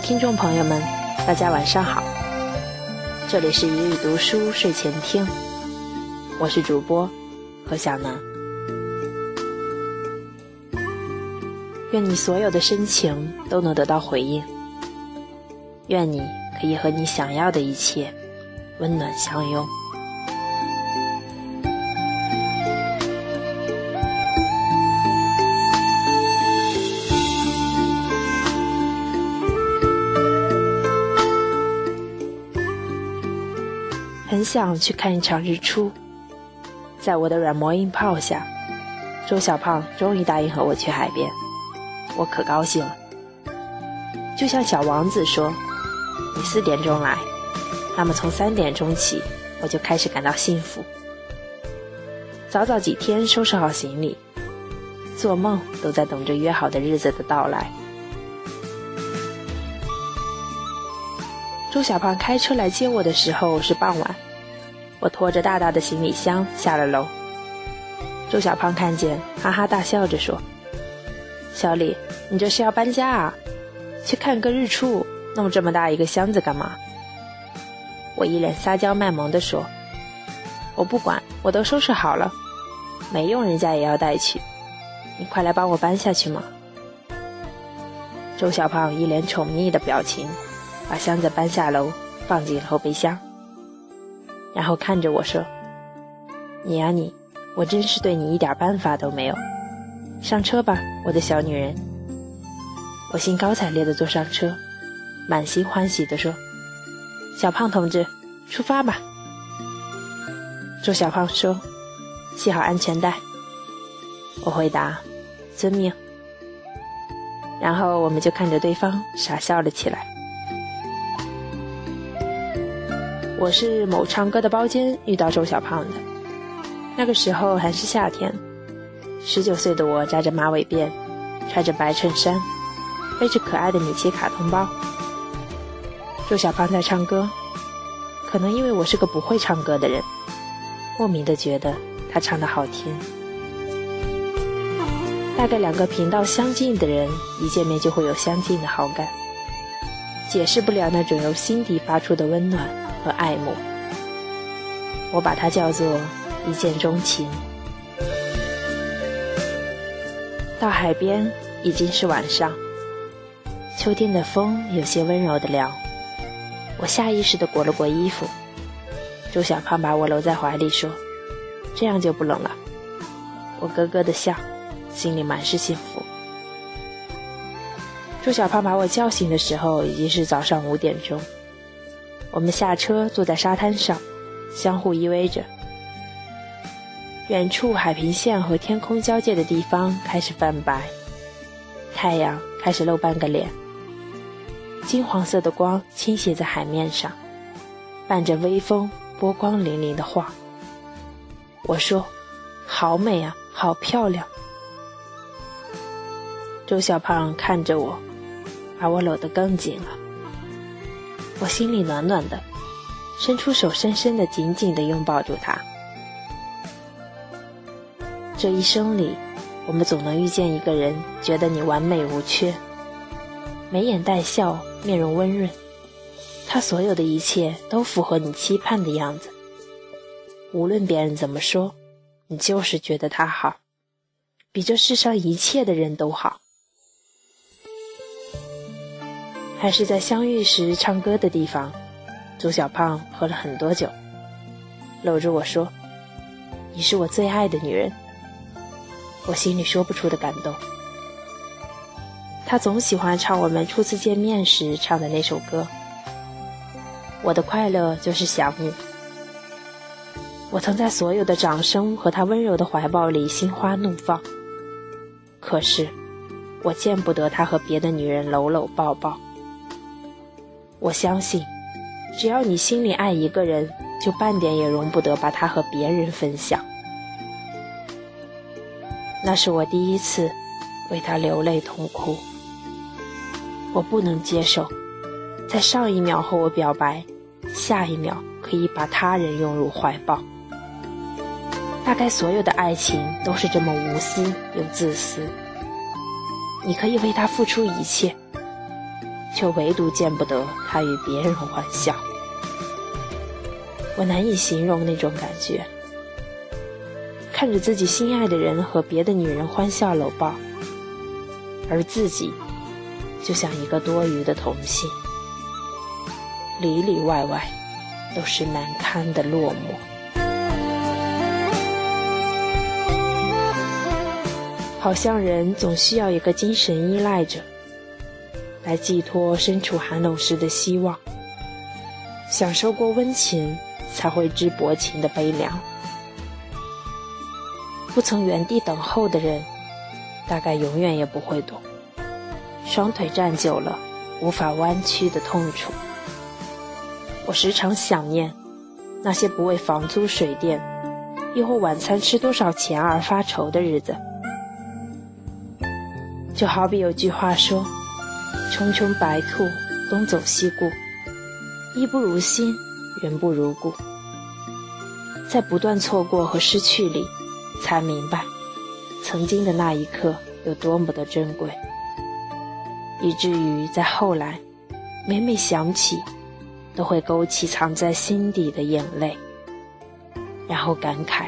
听众朋友们，大家晚上好，这里是一日读书睡前听，我是主播何小楠。愿你所有的深情都能得到回应，愿你可以和你想要的一切温暖相拥。想去看一场日出，在我的软磨硬泡下，周小胖终于答应和我去海边，我可高兴了。就像小王子说：“你四点钟来，那么从三点钟起，我就开始感到幸福。早早几天收拾好行李，做梦都在等着约好的日子的到来。”周小胖开车来接我的时候是傍晚，我拖着大大的行李箱下了楼。周小胖看见，哈哈大笑着说：“小李，你这是要搬家啊？去看个日出，弄这么大一个箱子干嘛？”我一脸撒娇卖萌地说：“我不管，我都收拾好了，没用人家也要带去，你快来帮我搬下去嘛。”周小胖一脸宠溺的表情。把箱子搬下楼，放进后备箱，然后看着我说：“你呀你，我真是对你一点办法都没有。上车吧，我的小女人。”我兴高采烈地坐上车，满心欢喜地说：“小胖同志，出发吧。”周小胖说：“系好安全带。”我回答：“遵命。”然后我们就看着对方傻笑了起来。我是某唱歌的包间遇到周小胖的，那个时候还是夏天，十九岁的我扎着马尾辫，穿着白衬衫，背着可爱的米奇卡通包。周小胖在唱歌，可能因为我是个不会唱歌的人，莫名的觉得他唱的好听。大概两个频道相近的人一见面就会有相近的好感，解释不了那种由心底发出的温暖。和爱慕，我把它叫做一见钟情。到海边已经是晚上，秋天的风有些温柔的凉。我下意识的裹了裹衣服。周小胖把我搂在怀里说：“这样就不冷了。”我咯咯的笑，心里满是幸福。周小胖把我叫醒的时候已经是早上五点钟。我们下车，坐在沙滩上，相互依偎着。远处海平线和天空交界的地方开始泛白，太阳开始露半个脸。金黄色的光倾斜在海面上，伴着微风，波光粼粼的晃。我说：“好美啊，好漂亮。”周小胖看着我，把我搂得更紧了。我心里暖暖的，伸出手，深深的、紧紧的拥抱住他。这一生里，我们总能遇见一个人，觉得你完美无缺，眉眼带笑，面容温润，他所有的一切都符合你期盼的样子。无论别人怎么说，你就是觉得他好，比这世上一切的人都好。还是在相遇时唱歌的地方，朱小胖喝了很多酒，搂着我说：“你是我最爱的女人。”我心里说不出的感动。他总喜欢唱我们初次见面时唱的那首歌。我的快乐就是想你。我曾在所有的掌声和他温柔的怀抱里心花怒放，可是我见不得他和别的女人搂搂抱抱。我相信，只要你心里爱一个人，就半点也容不得把他和别人分享。那是我第一次为他流泪痛哭。我不能接受，在上一秒和我表白，下一秒可以把他人拥入怀抱。大概所有的爱情都是这么无私又自私。你可以为他付出一切。却唯独见不得他与别人欢笑。我难以形容那种感觉，看着自己心爱的人和别的女人欢笑搂抱，而自己就像一个多余的童星，里里外外都是难堪的落寞，好像人总需要一个精神依赖者，来寄托身处寒冷时的希望，享受过温情。才会知薄情的悲凉。不曾原地等候的人，大概永远也不会懂双腿站久了无法弯曲的痛楚。我时常想念那些不为房租水电，亦或晚餐吃多少钱而发愁的日子。就好比有句话说：“匆匆白兔，东走西顾，衣不如新。”人不如故，在不断错过和失去里，才明白曾经的那一刻有多么的珍贵，以至于在后来，每每想起，都会勾起藏在心底的眼泪，然后感慨，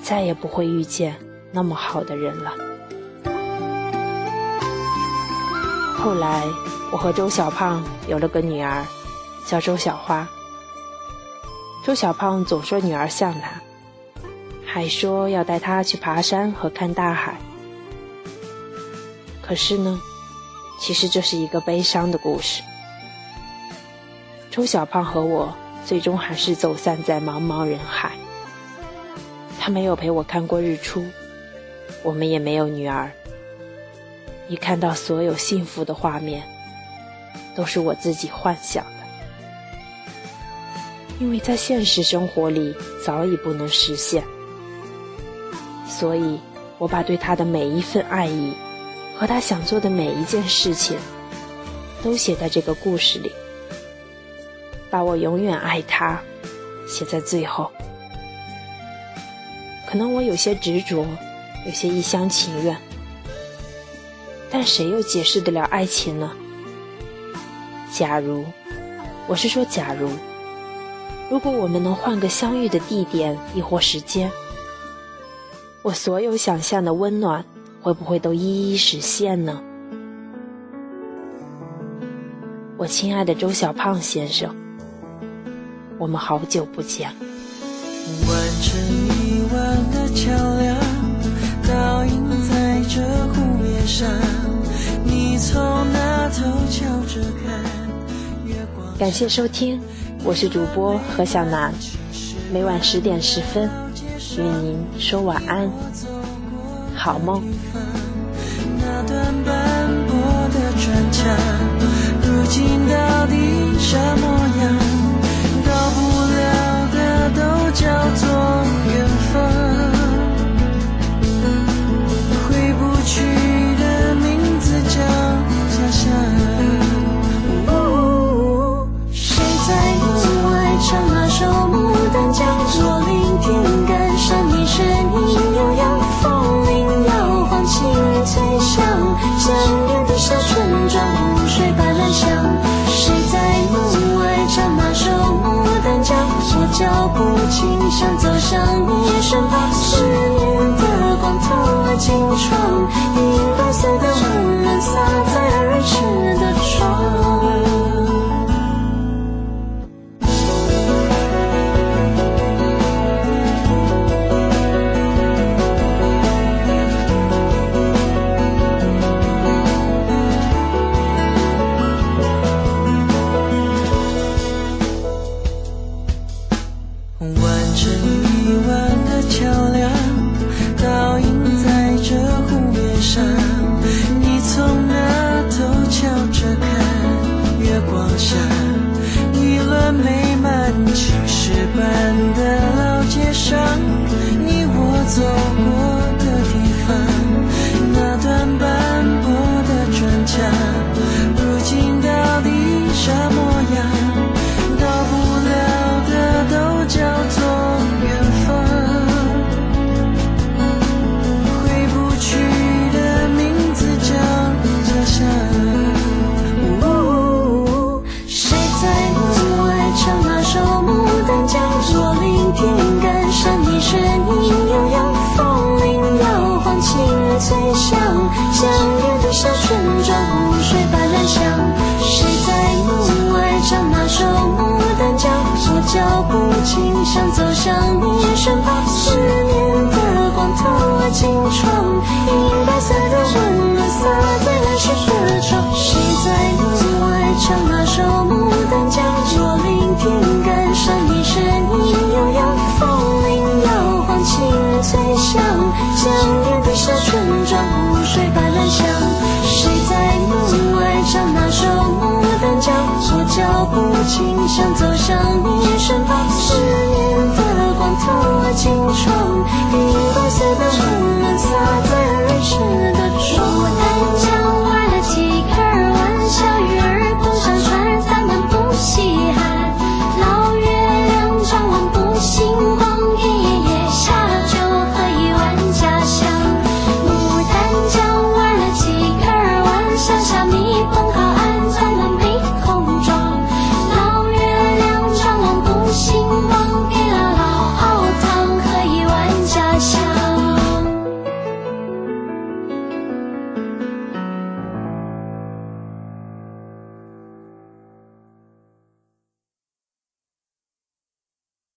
再也不会遇见那么好的人了。后来，我和周小胖有了个女儿，叫周小花。周小胖总说女儿像他，还说要带她去爬山和看大海。可是呢，其实这是一个悲伤的故事。周小胖和我最终还是走散在茫茫人海。他没有陪我看过日出，我们也没有女儿。你看到所有幸福的画面，都是我自己幻想的。因为在现实生活里早已不能实现，所以我把对他的每一份爱意和他想做的每一件事情，都写在这个故事里，把我永远爱他写在最后。可能我有些执着，有些一厢情愿，但谁又解释得了爱情呢？假如，我是说假如。如果我们能换个相遇的地点，亦或时间，我所有想象的温暖，会不会都一一实现呢？我亲爱的周小胖先生，我们好久不见。感谢收听。我是主播何小楠，每晚十点十分与您说晚安，好梦。那段斑驳的砖墙，一弯的桥梁。心？想走向。